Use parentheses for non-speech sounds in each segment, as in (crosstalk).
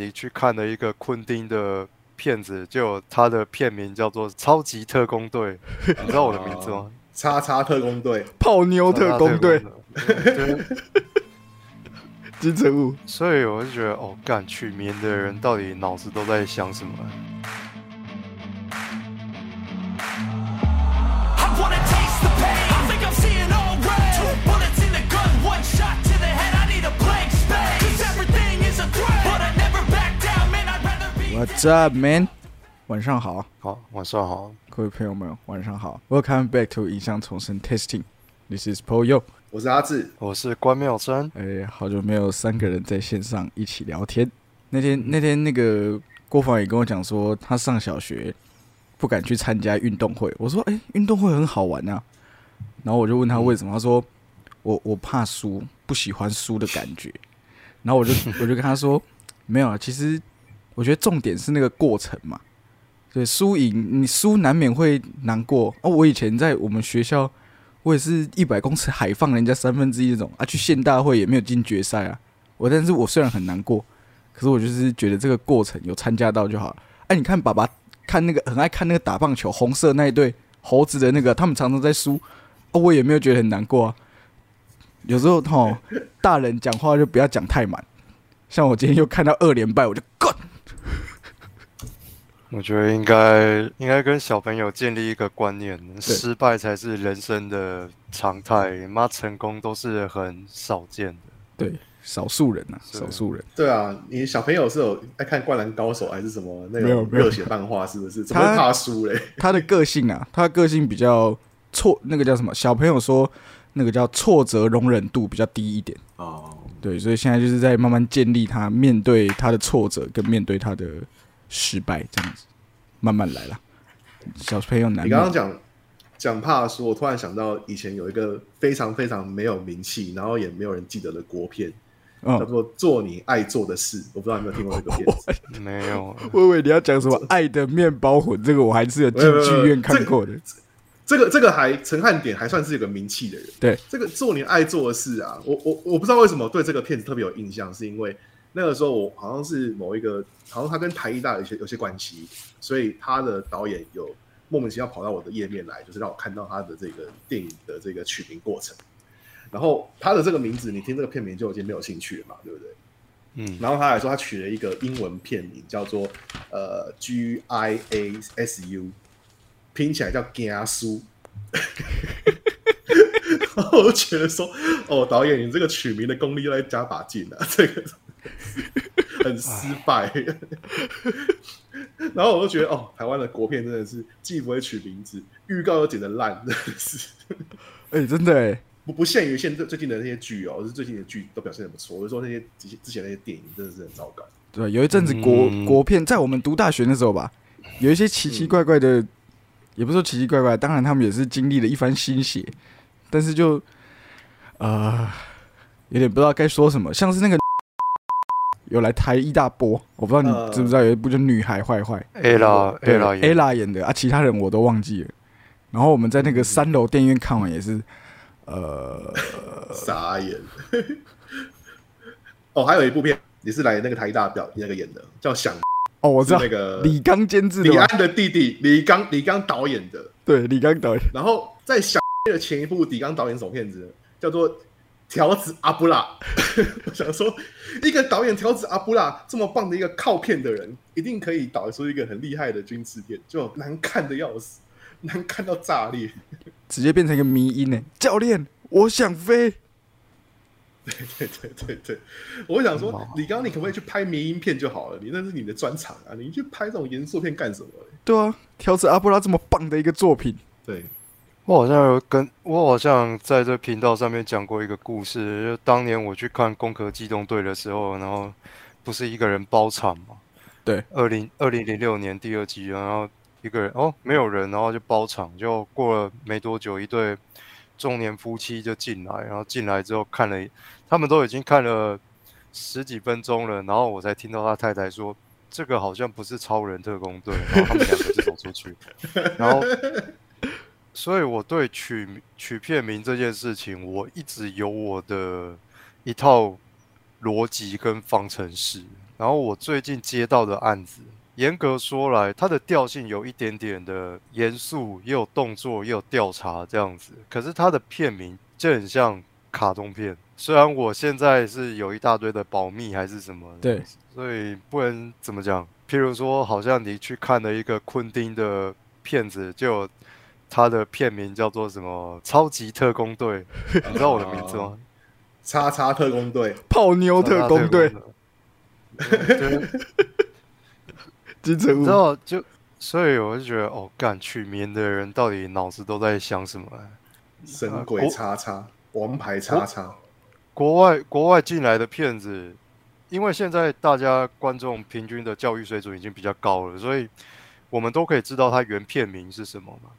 你去看了一个昆汀的片子，就他的片名叫做《超级特工队》，(laughs) 你知道我的名字吗？叉叉特工队，泡妞特工队，金城武。所以我就觉得，哦，干取名的人到底脑子都在想什么？What's up, man？晚上好，好，晚上好，各位朋友们，晚上好。Welcome back to 影像重生 Testing。This is Paul Yo。我是阿志，我是关妙山。哎，好久没有三个人在线上一起聊天。那天那天那个郭凡也跟我讲说，他上小学不敢去参加运动会。我说，哎、运动会很好玩啊。然后我就问他为什么，他说我我怕输，不喜欢输的感觉。然后我就我就跟他说，(laughs) 没有啊，其实我觉得重点是那个过程嘛。对，输赢你输难免会难过哦。我以前在我们学校，我也是一百公尺海放人家三分之一那种啊，去县大会也没有进决赛啊。我但是我虽然很难过，可是我就是觉得这个过程有参加到就好了。哎、你看爸爸看那个很爱看那个打棒球，红色那一队猴子的那个，他们常常在输，哦，我也没有觉得很难过啊。有时候哈，大人讲话就不要讲太满。像我今天又看到二连败，我就滚。(laughs) 我觉得应该应该跟小朋友建立一个观念，失败才是人生的常态，妈成功都是很少见的。对，少数人呐、是少数人。对啊，你小朋友是有爱看《灌篮高手》还是什么那没有没有种热血漫画？是不是？怎么怕输嘞？(laughs) 他的个性啊，他的个性比较挫，那个叫什么？小朋友说那个叫挫折容忍度比较低一点。哦，对，所以现在就是在慢慢建立他面对他的挫折跟面对他的失败这样子，慢慢来啦。小朋友难你刚刚免讲讲怕输，我突然想到以前有一个非常非常没有名气，然后也没有人记得的国片，叫嗯，做《做你爱做的事》。我不知道你有没有听过这个片子？(laughs) 没有，我以为你要讲什么《爱的面包魂》，这个我还是有进剧院看过的。这个这个还陈汉典还算是有个名气的人。对，这个做你爱做的事啊，我我我不知道为什么对这个片子特别有印象，是因为那个时候我好像是某一个，好像他跟台艺大有些有些关系，所以他的导演有莫名其妙跑到我的页面来，就是让我看到他的这个电影的这个取名过程。然后他的这个名字，你听这个片名就已经没有兴趣了嘛，对不对？嗯，然后他还说他取了一个英文片名，叫做呃 G I A S U，拼起来叫 g a s 然后我就觉得说，哦，导演，你这个取名的功力要再加把劲啊，(laughs) 这个很失败。(laughs) 然后我就觉得，哦，台湾的国片真的是既不会取名字，预告又剪得烂，真的是哎、真的哎，不不限于现在最近的那些剧哦，是最近的剧都表现的不错。我就说那些之前之前那些电影真的是很糟糕。对，有一阵子国、嗯国片，在我们读大学那时候吧，有一些奇奇怪怪的，也不是说奇奇怪怪，当然他们也是经历了一番心血，但是就呃，有点不知道该说什么，像是那个 (laughs) 有来台一大波，我不知道你呃。知不知道有一部叫《女孩坏坏》，，ella ella ella 演的。啊，其他人我都忘记了。然后我们在那个三楼电影院看完也是，呃，(laughs) 傻眼。(laughs) 哦，还有一部片也是来那个台大表那个演的，叫《想》，哦，我知道是那个李刚监制的，李安的弟弟李刚李刚导演的。对，李刚导演，然后在《想》的前一部，李刚导演什么片子？叫做《条子阿布拉》。(laughs) 我想说，一个导演条子阿布拉这么棒的一个靠片的人，一定可以导出一个很厉害的军事片，就难看的要死，难看到炸裂。直接变成一个迷音呢。教练，我想飞。对对对对，我想说哇，李刚，你可不可以去拍迷音片就好了？你那是你的专长啊，你去拍这种严肃片干什么嘞？对啊，挑着阿布拉这么棒的一个作品，对，我好像有跟我好像在这频道上面讲过一个故事，就当年我去看《攻壳机动队》的时候，然后不是一个人包场嘛？对，二零二零零六年第二季，然后一个人哦没有人，然后就包场，就过了没多久，一对中年夫妻就进来，然后进来之后看了，他们都已经看了十几分钟了，然后我才听到他太太说。这个好像不是超人特工队，然后他们两个就走出去，然后所以我对取取片名这件事情，我一直有我的一套逻辑跟方程式。然后我最近接到的案子，严格说来，它的调性有一点点的严肃，也有动作，也有调查这样子。可是它的片名就很像卡通片，虽然我现在是有一大堆的保密还是什么，对，所以不能怎么讲。譬如说，好像你去看了一个昆汀的片子，就有他的片名叫做什么《超级特工队》，你知道我的名字吗？(laughs) 叉叉特工队，泡妞特工队，对，(laughs) 金城武你知道就，所以我就觉得，哦，干取名的人到底脑子都在想什么？神鬼叉叉，王牌叉叉，国外国外进来的骗子，因为现在大家观众平均的教育水准已经比较高了，所以我们都可以知道他原片名是什么嘛，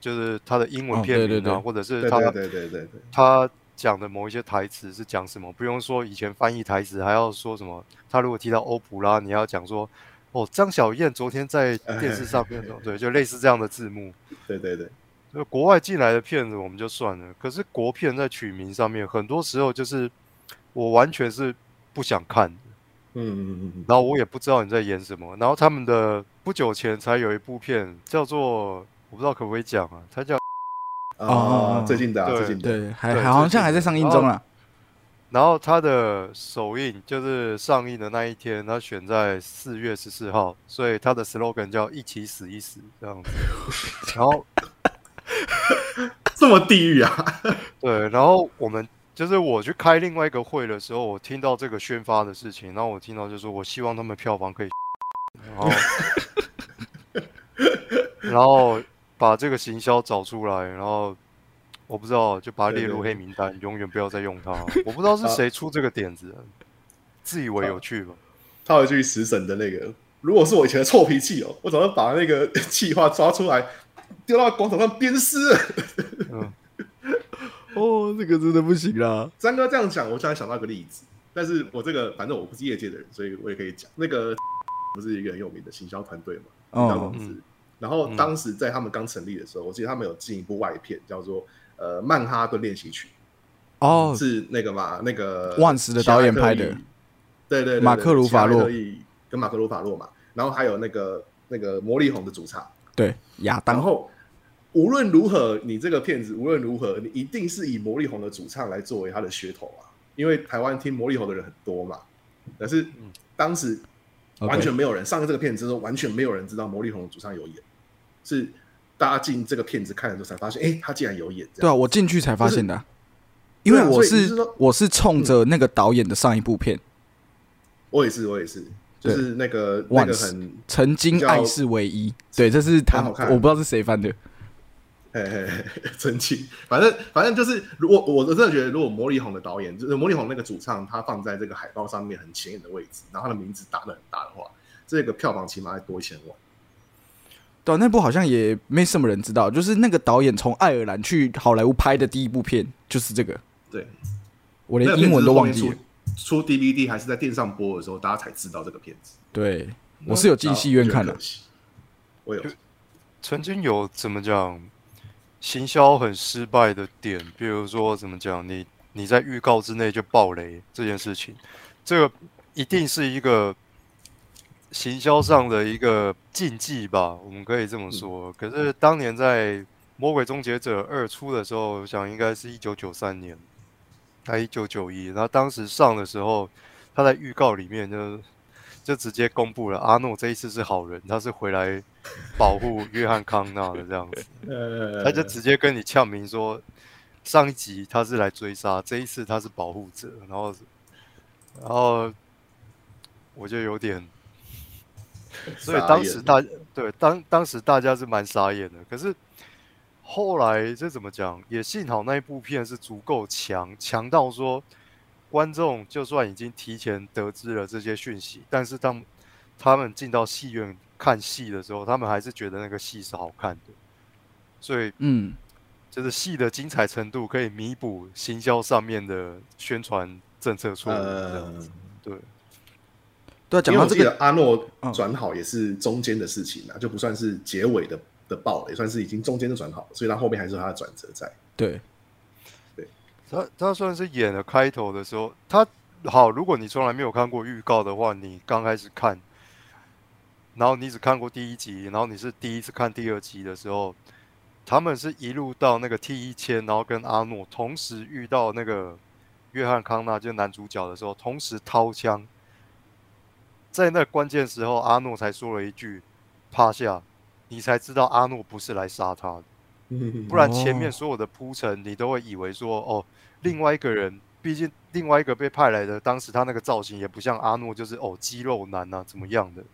就是他的英文哦片名啊，对对对或者是他对对对对对对，他讲的某一些台词是讲什么，不用说以前翻译台词还要说什么。他如果提到欧普拉，你要讲说哦，张小燕昨天在电视上面，对，就类似这样的字幕。对对对，就国外进来的片子我们就算了，可是国片在取名上面，很多时候就是我完全是不想看的，嗯嗯嗯嗯，然后我也不知道你在演什么。然后他们的不久前才有一部片叫做我不知道可不可以讲啊，它叫啊，最近的啊，最近的，对，还对还好像还在上映中啊。然后它的首映就是上映的那一天，它选在四月十四号，所以它的 slogan 叫“一起死一死”这样子。然后这么地狱啊！(laughs) 对，然后我们就是我去开另外一个会的时候，我听到这个宣发的事情，然后我听到就说我希望他们票房可以，(laughs) 然后 (laughs) 然后把这个行销找出来，然后我不知道就把它列入黑名单，永远不要再用它。我不知道是 (laughs) 谁出这个点子，自以为有趣吧？他有一句食神的那个，如果是我以前的臭脾气哦，我早就把那个 (laughs) 气话抓出来，丢到广场上鞭尸。嗯，(laughs) 哦，这个真的不行啦。张哥这样讲，我突然想到一个例子，但是我这个反正我不是业界的人，所以我也可以讲。那个不是一个很有名的行销团队嘛，行销哦公司。嗯然后当时在他们刚成立的时候，我记得他们有进一部外片，叫做呃《曼哈顿练习曲》，哦，是那个嘛，那个万斯的导演拍的对对对，马克鲁法洛夏莱特利跟马克鲁法洛嘛，然后还有那个那个魔力红的主唱，对，亚当。然后无论如何，你这个片子无论如何，你一定是以魔力红的主唱来作为他的噱头啊，因为台湾听魔力红的人很多嘛。但是当时完全没有人上了这个片子之后，完全没有人知道魔力红的主唱有演，是大家进这个片子看的时候才发现，哎，他竟然有演。对啊，我进去才发现的啊，因为我是我是冲着那个导演的上一部片。我也是，我也是，就是那个那个很《曾经爱是唯一》，对，这是他，很好看。我不知道是谁翻的。嘿嘿嘿，曾经，(laughs) 反正反正就是，如果我我真的觉得，如果魔力红的导演，就是魔力红那个主唱，他放在这个海报上面很显眼的位置，然后他的名字打的很大的话，这个票房起码要多一千万。对啊、那部好像也没什么人知道，就是那个导演从爱尔兰去好莱坞拍的第一部片就是这个，对，我连英文都忘记了。出 DVD 还是在电视上播的时候，大家才知道这个片子。对，我是有进戏院看的我有，曾经有怎么讲，行销很失败的点，比如说怎么讲，你你在预告之内就爆雷这件事情，这个一定是一个行销上的一个禁忌吧，我们可以这么说。可是当年在《魔鬼终结者二》出的时候，我想应该是一九九三年，还一九九一，然后当时上的时候，他在预告里面就就直接公布了阿诺这一次是好人，他是回来保护约翰康纳的这样子，(laughs) 呃，他就直接跟你呛明说，上一集他是来追杀，这一次他是保护者，然后然后我就有点，所以当时大对当当时大家是蛮傻眼的，可是后来这怎么讲？也幸好那一部片是足够强，强到说观众就算已经提前得知了这些讯息，但是当他们进到戏院看戏的时候，他们还是觉得那个戏是好看的，所以嗯，就是戏的精彩程度可以弥补行销上面的宣传政策错误。这样呃子，对，对啊，讲到这个，阿诺嗯。转好也是中间的事情啊，就不算是结尾的的爆也，算是已经中间的转好，所以他后面还是有他的转折在。对，他他算是演了开头的时候，他好，如果你从来没有看过预告的话，你刚开始看，然后你只看过第一集，然后你是第一次看第二集的时候，他们是一路到那个 T 一千，然后跟阿诺同时遇到那个约翰康纳，就是男主角的时候，同时掏枪，在那关键时候，阿诺才说了一句“趴下”，你才知道阿诺不是来杀他的。不然前面哦所有的铺陈，你都会以为说，哦，另外一个人，毕竟另外一个被派来的，当时他那个造型也不像阿诺，就是哦肌肉男啊怎么样的，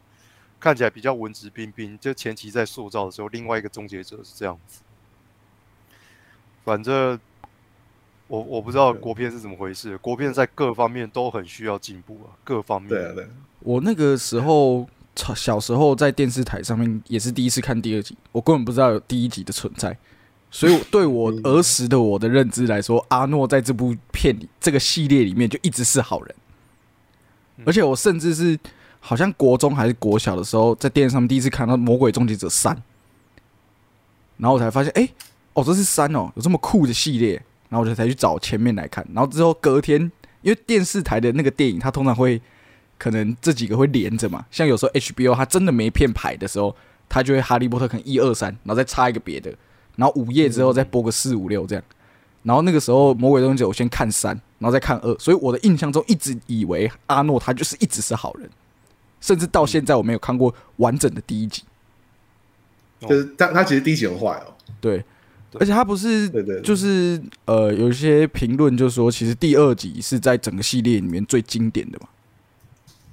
看起来比较文质彬彬。就前期在塑造的时候，另外一个终结者是这样子。反正我我不知道国片是怎么回事，国片在各方面都很需要进步啊，各方面。对啊，对啊，我那个时候小时候在电视台上面也是第一次看第二集，我根本不知道有第一集的存在，所以对我儿时的我的认知来说，阿诺在这部片里这个系列里面就一直是好人，而且我甚至是好像国中还是国小的时候，在电视上面第一次看到《魔鬼终结者三》，然后我才发现，哎、哦，这是三哦，有这么酷的系列，然后我就才去找前面来看，然后之后隔天，因为电视台的那个电影，它通常会可能这几个会连着嘛，像有时候 HBO 它真的没片排的时候，它就会哈利波特可能一二三，然后再插一个别的，然后午夜之后再播个四五六这样。然后那个时候《魔鬼终结者》我先看三，然后再看二，所以我的印象中一直以为阿诺他就是一直是好人，甚至到现在我没有看过完整的第一集。就是他他其实第一集很坏哦，对，而且他不是对对对就是呃，有一些评论就说，其实第二集是在整个系列里面最经典的嘛。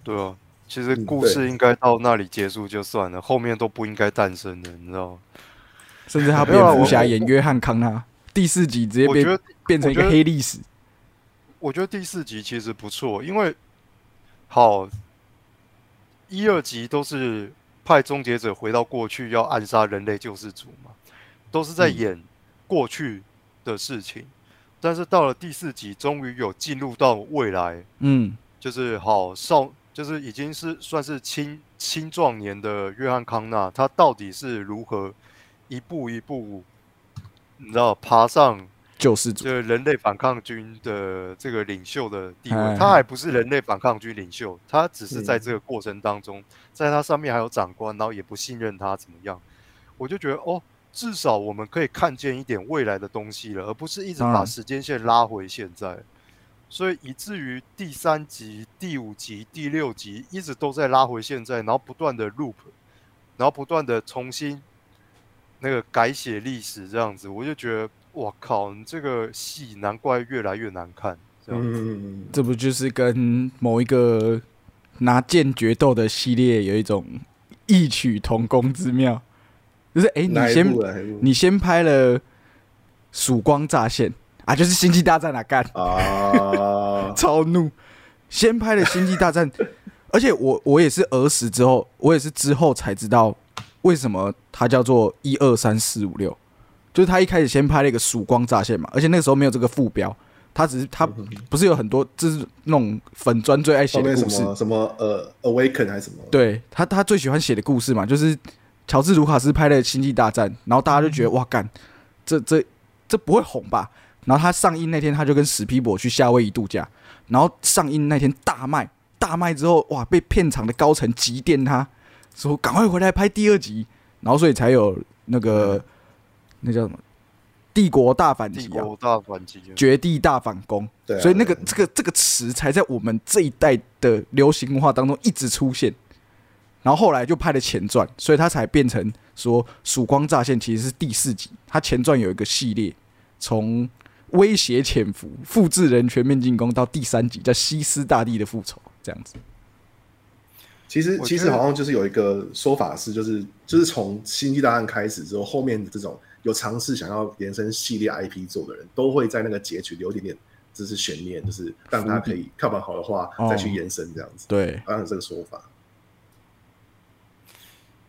对啊，其实嗯故事应该到那里结束就算了，后面都不应该诞生的，你知道吗？甚至他蝙蝠侠演约翰康纳，第四集直接变我觉得变成一个黑历史。我觉得第四集其实不错，因为好一二集都是派终结者回到过去要暗杀人类救世主嘛，都是在嗯演过去的事情。但是到了第四集，终于有进入到未来，嗯，就是好少，就是已经是算是青青壮年的约翰康纳，他到底是如何一步一步，你知道爬上救世主。就是人类反抗军的这个领袖的地哎。位，他还不是人类反抗军领袖，他只是在嗯这个过程当中，在他上面还有长官，然后也不信任他怎么样，我就觉得哦，至少我们可以看见一点未来的东西了，而不是一直把时间线拉回现在。所以以至于第三集、第五集、第六集一直都在拉回现在，然后不断的 loop，然后不断的重新那个改写历史这样子，我就觉得哇靠，你这个戏难怪越来越难看。这样，嗯，这不就是跟某一个拿剑决斗的系列有一种异曲同工之妙？就是哎、你先你先拍了《曙光乍现》啊，就是《(laughs) 星际大战》啊，干啊，超怒，先拍了《星际大战》，而且我我也是儿时之后，我也是之后才知道为什么它叫做一二三四五六，就是他一开始先拍了一个曙光乍现嘛，而且那个时候没有这个副标，他只是他不是有很多就是那种粉砖最爱写的故事，么什么呃，awaken 还是什么？对他他最喜欢写的故事嘛，就是乔治卢卡斯拍的《星际大战》，然后大家就觉得哇干，这这这不会红吧？然后他上映那天，他就跟史皮博去夏威夷度假，然后上映那天大卖，大卖之后哇，被片场的高层急电他，说赶快回来拍第二集，然后所以才有那个那叫什么《帝国大反击》啊，帝国大反击，绝地大反攻，对啊所以那个对这个这个词才在我们这一代的流行文化当中一直出现，然后后来就拍了前传，所以他才变成说《曙光乍现》其实是第四集，他前传有一个系列，从威胁潜伏、复制人全面进攻到第三集叫西斯大帝的复仇，这样子。其实其实好像就是有一个说法是，就是就是从《星际大战》开始之后，后面的这种有尝试想要延伸系列 IP 做的人，都会在那个结局留一点点，就是悬念，就是让他可以看完好的话哦再去延伸这样子。对，好像有这个说法，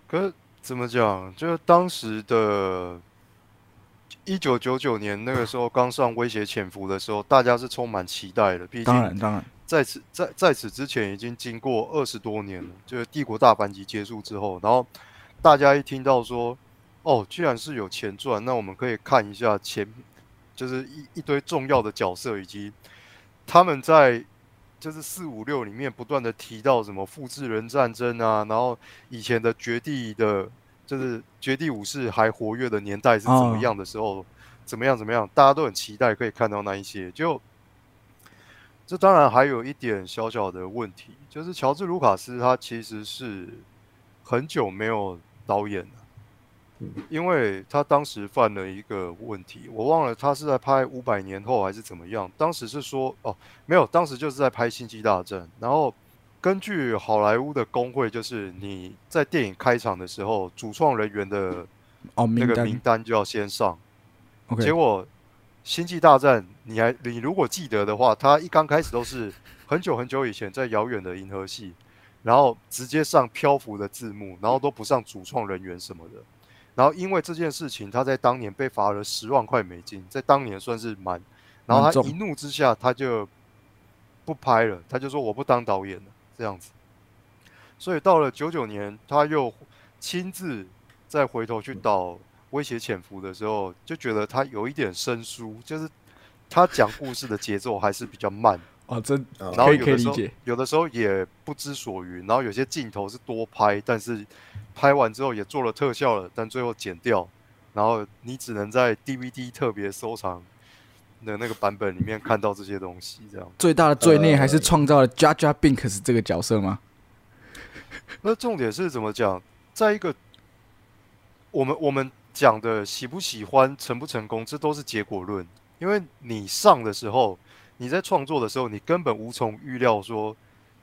可是怎么讲？就是当时的，一九九九年那个时候刚上《威胁潜伏》的时候，大家是充满期待的。毕竟当然当然，在此在在此之前已经经过二十多年了，就是帝国大反击结束之后，然后大家一听到说，哦，居然是有前传，那我们可以看一下前，就是一一堆重要的角色以及他们在就是四五六里面不断的提到什么复制人战争啊，然后以前的绝地的，就是绝地武士还活跃的年代是怎么样的时候，怎么样怎么样，大家都很期待可以看到那一些。就这当然还有一点小小的问题，就是乔治卢卡斯他其实是很久没有导演了。因为他当时犯了一个问题，我忘了他是在拍《五百年后》还是怎么样。当时是说哦，没有，当时就是在拍《星际大战》。然后根据好莱坞的工会，就是你在电影开场的时候，主创人员的哦，那个名单就要先上。OK，结果《星际大战》，你还你如果记得的话，它一刚开始都是很久很久以前在遥远的银河系，然后直接上漂浮的字幕，然后都不上主创人员什么的。然后因为这件事情，他在当年被罚了十万块美金，在当年算是蛮，然后他一怒之下，他就不拍了，他就说我不当导演了，这样子。所以到了九九年，他又亲自再回头去导《威胁潜伏》的时候，就觉得他有一点生疏，就是他讲故事的节奏还是比较慢，(laughs) 啊，真啊然后有的时候可以理解，有的时候也不知所云，然后有些镜头是多拍，但是拍完之后也做了特效了，但最后剪掉，然后你只能在 DVD 特别收藏的那个版本里面看到这些东西，这样。最大的罪孽呃还是创造了 Jar Binks 这个角色吗？(laughs) 那重点是怎么讲？在一个我们我们讲的喜不喜欢、成不成功，这都是结果论。因为你上的时候，你在创作的时候，你根本无从预料说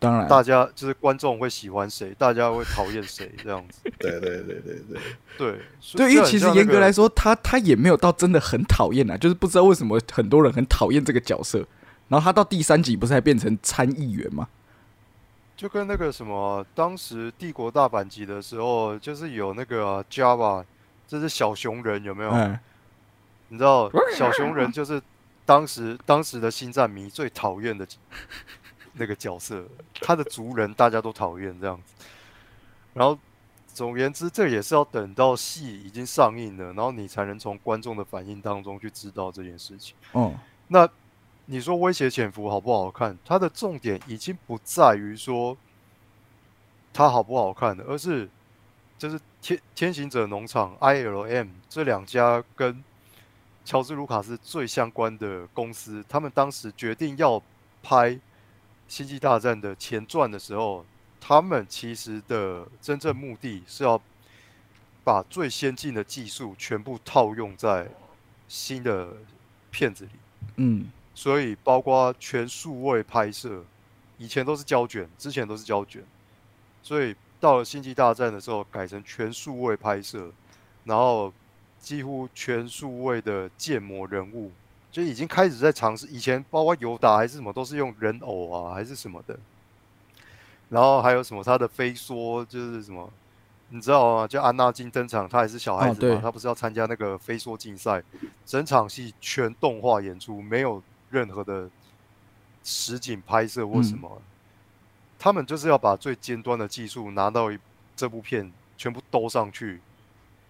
当然，大家就是观众会喜欢谁，大家会讨厌谁这样子。对对对对对，对，对，因为其实严格来说，他他也没有到真的很讨厌啊，就是不知道为什么很多人很讨厌这个角色。然后他到第三集不是还变成参议员吗？就跟那个什么，当时帝国大阪级的时候，就是有那个啊 Java，这是小熊人有没有？嗯，你知道小熊人就是当时当时的星战迷最讨厌的那个角色，他的族人大家都讨厌这样子。然后总而言之，这也是要等到戏已经上映了，然后你才能从观众的反应当中去知道这件事情。哦，那你说威胁潜伏好不好看？它的重点已经不在于说它好不好看了，而是就是天天行者农场 ILM 这两家跟乔治卢卡斯最相关的公司，他们当时决定要拍《星际大战》的前传的时候，他们其实的真正目的是要把最先进的技术全部套用在新的片子里。嗯，所以包括全数位拍摄，以前都是胶卷，之前都是胶卷，所以到了星际大战的时候改成全数位拍摄，然后几乎全数位的建模人物，就已经开始在尝试。以前包括尤达还是什么，都是用人偶啊还是什么的，然后还有什么他的飞梭就是什么。你知道吗？就安娜金登场，他还是小孩子嘛，哦他不是要参加那个飞梭竞赛，整场戏全动画演出，没有任何的实景拍摄或什么。他们就是要把最尖端的技术拿到一这部片全部兜上去，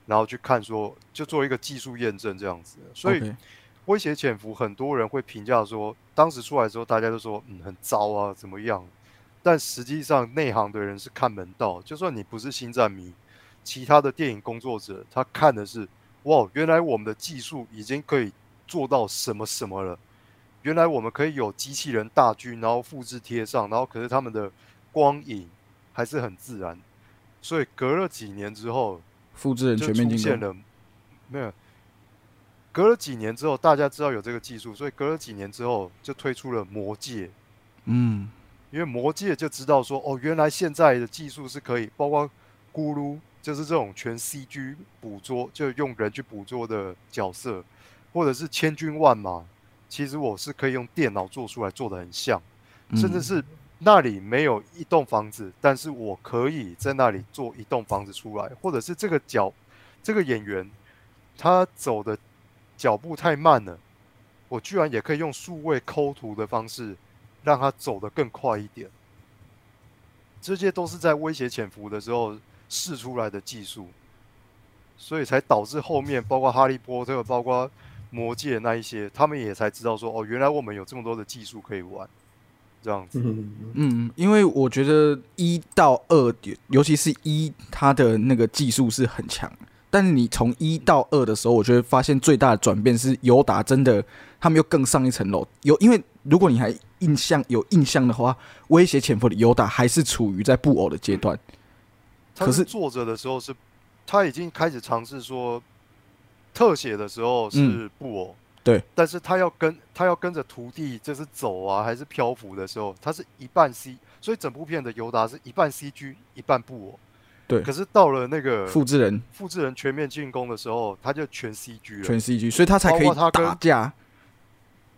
然后去看说，就做一个技术验证这样子。所以威胁潜伏，很多人会评价说，当时出来之后，大家都说嗯很糟啊，怎么样？但实际上内行的人是看门道，就算你不是星战迷，其他的电影工作者他看的是哇，原来我们的技术已经可以做到什么什么了。原来我们可以有机器人大军，然后复制贴上，然后可是他们的光影还是很自然。所以隔了几年之后，复制人就全面进现了，没有。隔了几年之后，大家知道有这个技术，所以隔了几年之后就推出了魔戒。嗯，因为魔戒就知道说，哦，原来现在的技术是可以，包括咕噜，就是这种全 CG 捕捉，就用人去捕捉的角色，或者是千军万马，其实我是可以用电脑做出来，做的很像，甚至嗯是那里没有一栋房子，但是我可以在那里做一栋房子出来，或者是这个角，这个演员他走的脚步太慢了，我居然也可以用数位抠图的方式。让他走得更快一点。这些都是在威胁潜伏的时候试出来的技术，所以才导致后面包括哈利波特、包括魔界那一些，他们也才知道说，哦，原来我们有这么多的技术可以玩。这样子。嗯，嗯，因为我觉得一到二，尤其是一，它的那个技术是很强。但是你从一到二的时候，我觉得发现最大的转变是尤达真的，他们又更上一层楼。有，因为如果你还印象有印象的话，威胁潜伏的尤达还是处于在布偶的阶段。可是他是坐着的时候是，他已经开始尝试说，特写的时候是嗯布偶，对，但是他要跟他要跟着徒弟就是走啊，还是漂浮的时候，他是一半 C，所以整部片的尤达是一半 CG 一半布偶。对可是到了那个复制人复制人全面进攻的时候，他就全 CG 了，全 CG，所以他才可以他跟打架。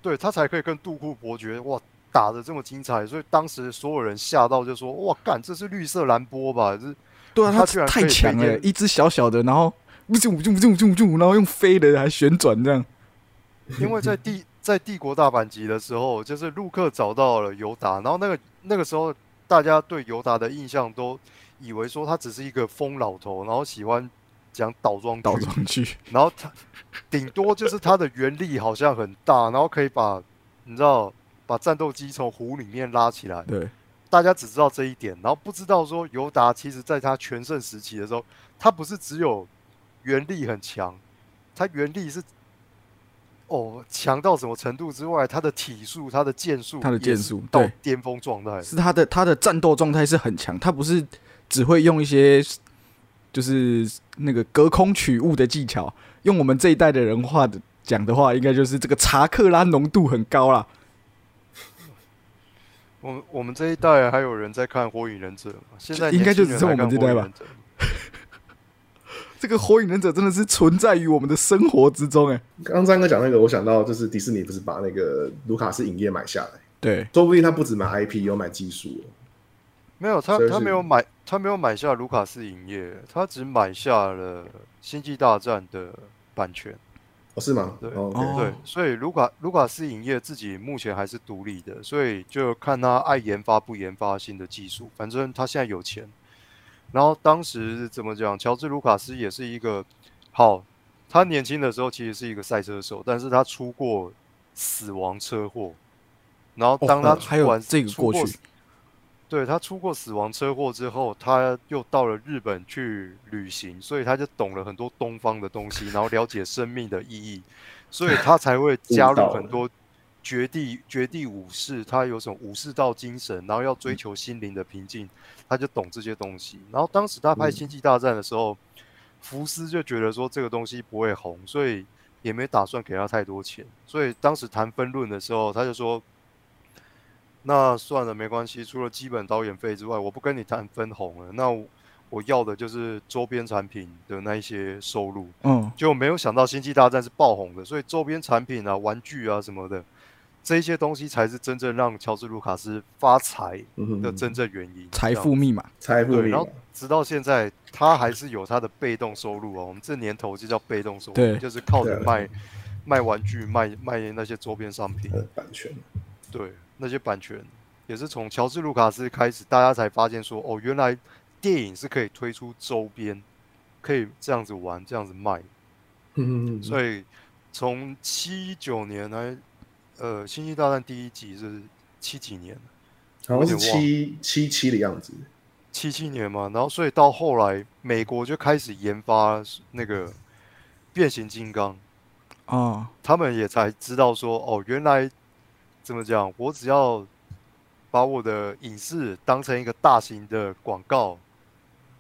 对他才可以跟杜库伯爵哇打的这么精彩，所以当时所有人吓到就说哇干这是绿色蓝波吧？这对啊，他他居然太强了，一只小小的，然后不就不就不就不就，然后用飞的还旋转这样。因为在帝在帝国大阪级的时候，就是陆克找到了尤达，然后那个那个时候大家对尤达的印象都以为说他只是一个疯老头，然后喜欢讲倒装倒，装句，然后他顶多就是他的原力好像很大，然后可以把你知道把战斗机从湖里面拉起来，对，大家只知道这一点，然后不知道说尤达其实在他全盛时期的时候，他不是只有原力很强，他原力是哦强到什么程度之外，他的体术、他的剑术、他的剑术到对。巅峰状态。是他的他的战斗状态是很强，他不是只会用一些就是那个隔空取物的技巧。用我们这一代的人话的讲的话，应该就是这个查克拉浓度很高啦。我们我们这一代还有人在看《火影忍者》吗？现在应该就只剩我们这代吧这个火影忍者 (laughs) 真的是存在于我们的生活之中，哎，刚刚张哥讲那个，我想到就是迪士尼不是把那个卢卡斯影业买下来，对，说不定他不止买 IP，有买技术哦。没有他他没有买他没有买下卢卡斯影业，他只买下了《星际大战》的版权。哦，是吗？对 OK 对，所以卢卡卢卡斯影业自己目前还是独立的，所以就看他爱研发不研发新的技术。反正他现在有钱。然后当时怎么讲？乔治卢卡斯也是一个好，他年轻的时候其实是一个赛车手，但是他出过死亡车祸。然后当他哦还有出完、这个过去对他出过死亡车祸之后，他又到了日本去旅行，所以他就懂了很多东方的东西，然后了解生命的意义，所以他才会加入很多绝地绝地武士，他有什么武士道精神，然后要追求心灵的平静，他就懂这些东西。然后当时他拍《星际大战》的时候，福斯就觉得说这个东西不会红，所以也没打算给他太多钱，所以当时谈分论的时候，他就说。那算了，没关系。除了基本导演费之外，我不跟你谈分红了。那我我要的就是周边产品的那一些收入。嗯，就没有想到《星际大战》是爆红的，所以周边产品啊、玩具啊什么的，这些东西才是真正让乔治·卢卡斯发财的真正原因。财富密码，财富密码然后直到现在，他还是有他的被动收入哦。我们这年头就叫被动收入，对就是靠着卖卖玩具、卖卖那些周边商品。的版权。对，那些版权也是从乔治·卢卡斯开始，大家才发现说，哦，原来电影是可以推出周边，可以这样子玩，这样子卖。嗯，嗯,嗯所以从七九年来，呃，《星际大战》第一集是七几年，好像是七七七的样子。七七年嘛，然后所以到后来，美国就开始研发那个变形金刚，哦，他们也才知道说，哦，原来怎么讲，我只要把我的影视当成一个大型的广告，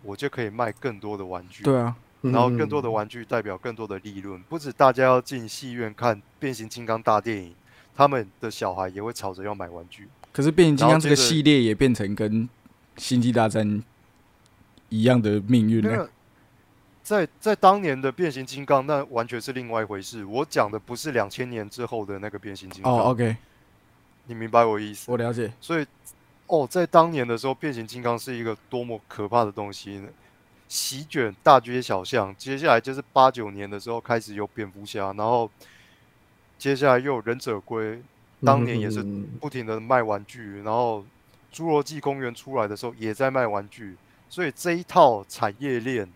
我就可以卖更多的玩具。对啊，然后更多的嗯玩具代表更多的利润，不止大家要进戏院看变形金刚大电影，他们的小孩也会吵着要买玩具。可是变形金刚这个系列也变成跟星际大战一样的命运了。那个在在当年的变形金刚，那完全是另外一回事。我讲的不是两千年之后的那个变形金刚，哦，OK，你明白我意思？我了解。所以，哦，在当年的时候，变形金刚是一个多么可怕的东西呢？席卷大街小巷。接下来就是八九年的时候开始有蝙蝠侠，然后接下来又有忍者龟，当年也是嗯不停的卖玩具，然后侏罗纪公园出来的时候也在卖玩具，所以这一套产业链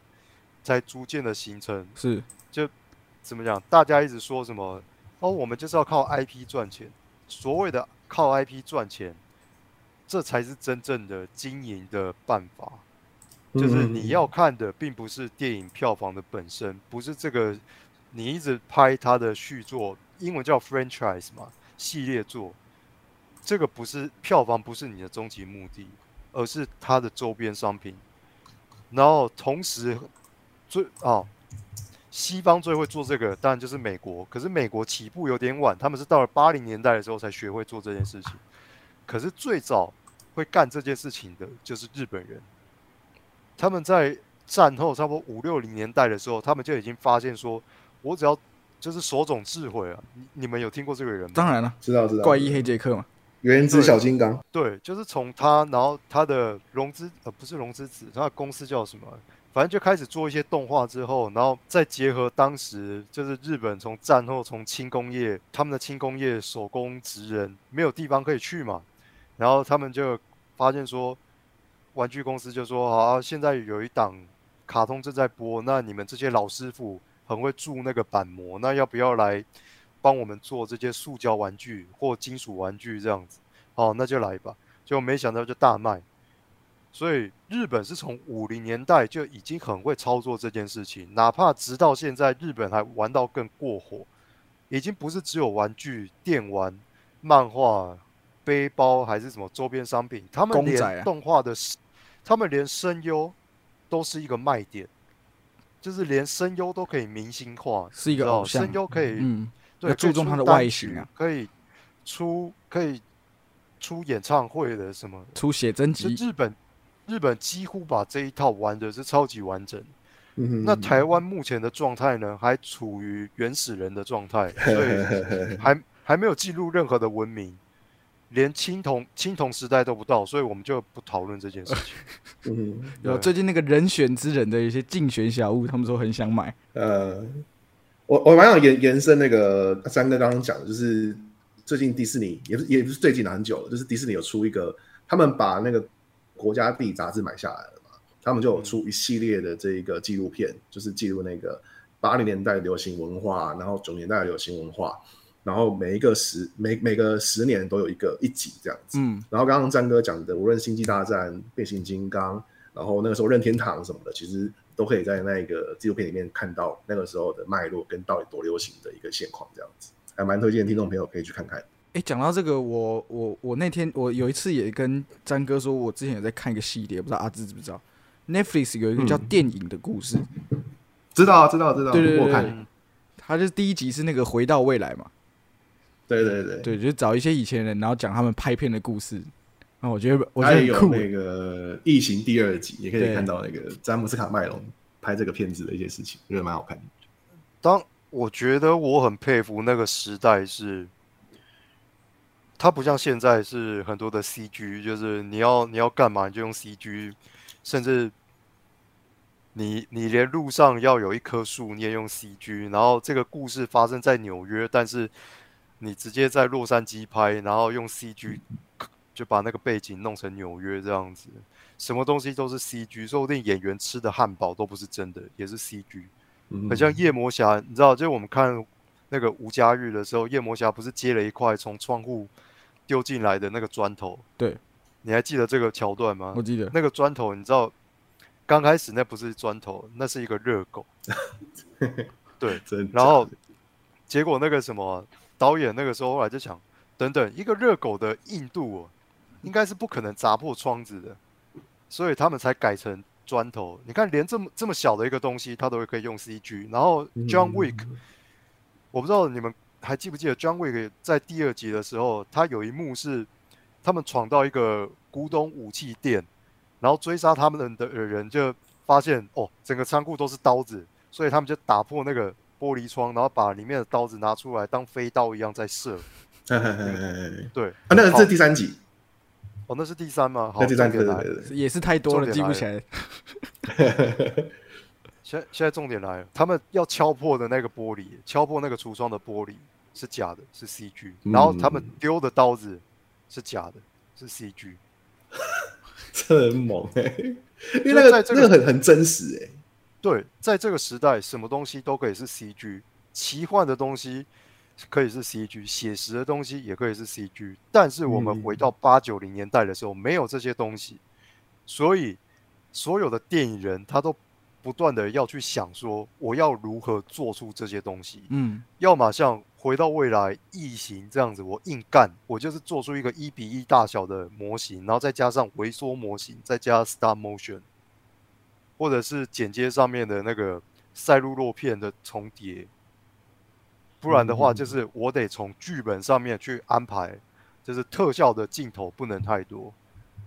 才逐渐的形成。是，就怎么讲？大家一直说什么？哦，我们就是要靠 IP 赚钱。所谓的靠 IP 赚钱，这才是真正的经营的办法。就是你要看的，并不是电影票房的本身，不是这个你一直拍它的续作，英文叫 franchise 嘛，系列作。这个不是票房，不是你的终极目的，而是它的周边商品。然后同时最啊，西方最会做这个，当然就是美国。可是美国起步有点晚，他们是到了八零年代的时候才学会做这件事情。可是最早会干这件事情的就是日本人。他们在战后差不多五六零年代的时候，他们就已经发现说，我只要就是手冢智慧啊，你你们有听过这个人吗？当然了，知道知道，怪医黑杰克嘛，原子小金刚，对，就是从他，然后他的融资呃不是融资子，他的公司叫什么？反正就开始做一些动画之后，然后再结合当时就是日本从战后从轻工业，他们的轻工业手工职人没有地方可以去嘛，然后他们就发现说，玩具公司就说好、啊，现在有一档卡通正在播，那你们这些老师傅很会铸那个板模，那要不要来帮我们做这些塑胶玩具或金属玩具这样子？好，那就来吧。结果没想到就大卖，所以日本是从五零年代就已经很会操作这件事情，哪怕直到现在，日本还玩到更过火，已经不是只有玩具、电玩、漫画、背包还是什么周边商品，他们连动画的，他们连声优都是一个卖点，就是连声优都可以明星化，是一个偶像声优可以嗯，对，要注重它的外形啊可以出可以出演唱会的什么，出写真集，日本日本几乎把这一套玩的是超级完整。嗯那台湾目前的状态呢，还处于原始人的状态，(laughs) 所以还还没有进入任何的文明，连青铜青铜时代都不到，所以我们就不讨论这件事情。(laughs) 嗯哼有最近那个人选之人的一些竞选小物，他们说很想买，呃，我我蛮想延延伸那个三哥刚刚讲的，就是最近迪士尼也不是也不是最近啊很久了，就是迪士尼有出一个，他们把那个国家地杂志买下来了嘛，他们就有出一系列的这一个纪录片，就是记录那个八零年代流行文化，然后九零年代流行文化，然后每一个十每每个十年都有一个一集这样子。嗯，然后刚刚詹哥讲的，无论星际大战、变形金刚，然后那个时候任天堂什么的，其实都可以在那个纪录片里面看到那个时候的脉络跟到底多流行的一个现况，这样子还蛮推荐听众朋友可以去看看。哎，讲到这个，我我我那天我有一次也跟詹哥说，我之前有在看一个系列，不知道阿志知不知道？Netflix 有一个叫嗯。电影的故事，知道啊，知道，知道，对对对对。我看，嗯，它就是第一集是那个回到未来嘛，对对对，对，就是找一些以前人，然后讲他们拍片的故事。然后我觉得我觉他也有得很酷欸，那个《异形》第二集，也可以看到那个詹姆斯卡麦隆拍这个片子的一些事情，我觉得蛮好看的。当我觉得我很佩服那个时代是，它不像现在是很多的 CG，就是你要你要干嘛你就用 CG，甚至你你连路上要有一棵树你也用 CG，然后这个故事发生在纽约，但是你直接在洛杉矶拍，然后用 CG 就把那个背景弄成纽约这样子，什么东西都是 CG，说不定演员吃的汉堡都不是真的，也是 CG。嗯很像夜魔侠，你知道，就是我们看那个吴家玉的时候，夜魔侠不是接了一块从窗户丢进来的那个砖头？对，你还记得这个桥段吗我？记得那个砖头，你知道，刚开始那不是砖头，那是一个热狗。(laughs) 对，真然后结果那个什么导演那个时候后来就想，等等，一个热狗的硬度、哦，应该是不可能砸破窗子的，所以他们才改成砖头。你看，连这么这么小的一个东西，它都可以用 CG。然后 John Wick，、我不知道你们还记不记得 John Wick 在第二集的时候，他有一幕是他们闯到一个古董武器店，然后追杀他们的人就发现哦，整个仓库都是刀子，所以他们就打破那个玻璃窗，然后把里面的刀子拿出来当飞刀一样在射。嘿嘿嘿嘿嘿对，啊，那个好是第三集，哦，那是第三吗？好，第三集，重点来了。对对对，也是太多了，记不起来。现在现在重点来了，他们要敲破的那个玻璃，敲破那个橱窗的玻璃是假的，是 CG，嗯。然后他们丢的刀子是假的，是 CG。(laughs) 这很猛哎、因为那个那个很很真实哎、对，在这个时代，什么东西都可以是 CG，奇幻的东西可以是 CG，写实的东西也可以是 CG。但是我们嗯回到八九零年代的时候，没有这些东西，所以所有的电影人他都不断的要去想说，我要如何做出这些东西。嗯要么像回到未来、异形这样子，我硬干，我就是做出一个一比一大小的模型，然后再加上微缩模型，再加 stop motion，或者是剪接上面的那个赛璐珞片的重叠。不然的话，嗯就是我得从剧本上面去安排，就是特效的镜头不能太多，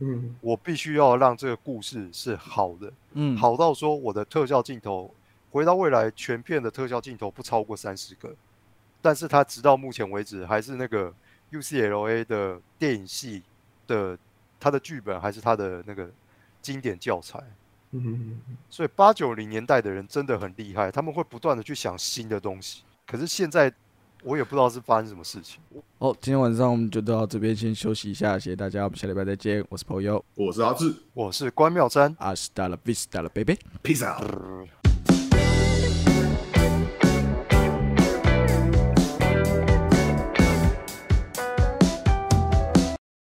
嗯。我必须要让这个故事是好的，嗯，，好到说我的特效镜头，回到未来全片的特效镜头不超过三十个，但是它直到目前为止还是那个 UCLA 的电影系的它的剧本还是它的那个经典教材，嗯所以八九零年代的人真的很厉害，他们会不断的去想新的东西，可是现在我也不知道是发生什么事情。好，今天晚上我们就到这边先休息一下，谢谢大家，我们下礼拜再见，我是朋友，我是阿志我是关妙珍。阿斯达拉 vista 了，baby。，peace out。呃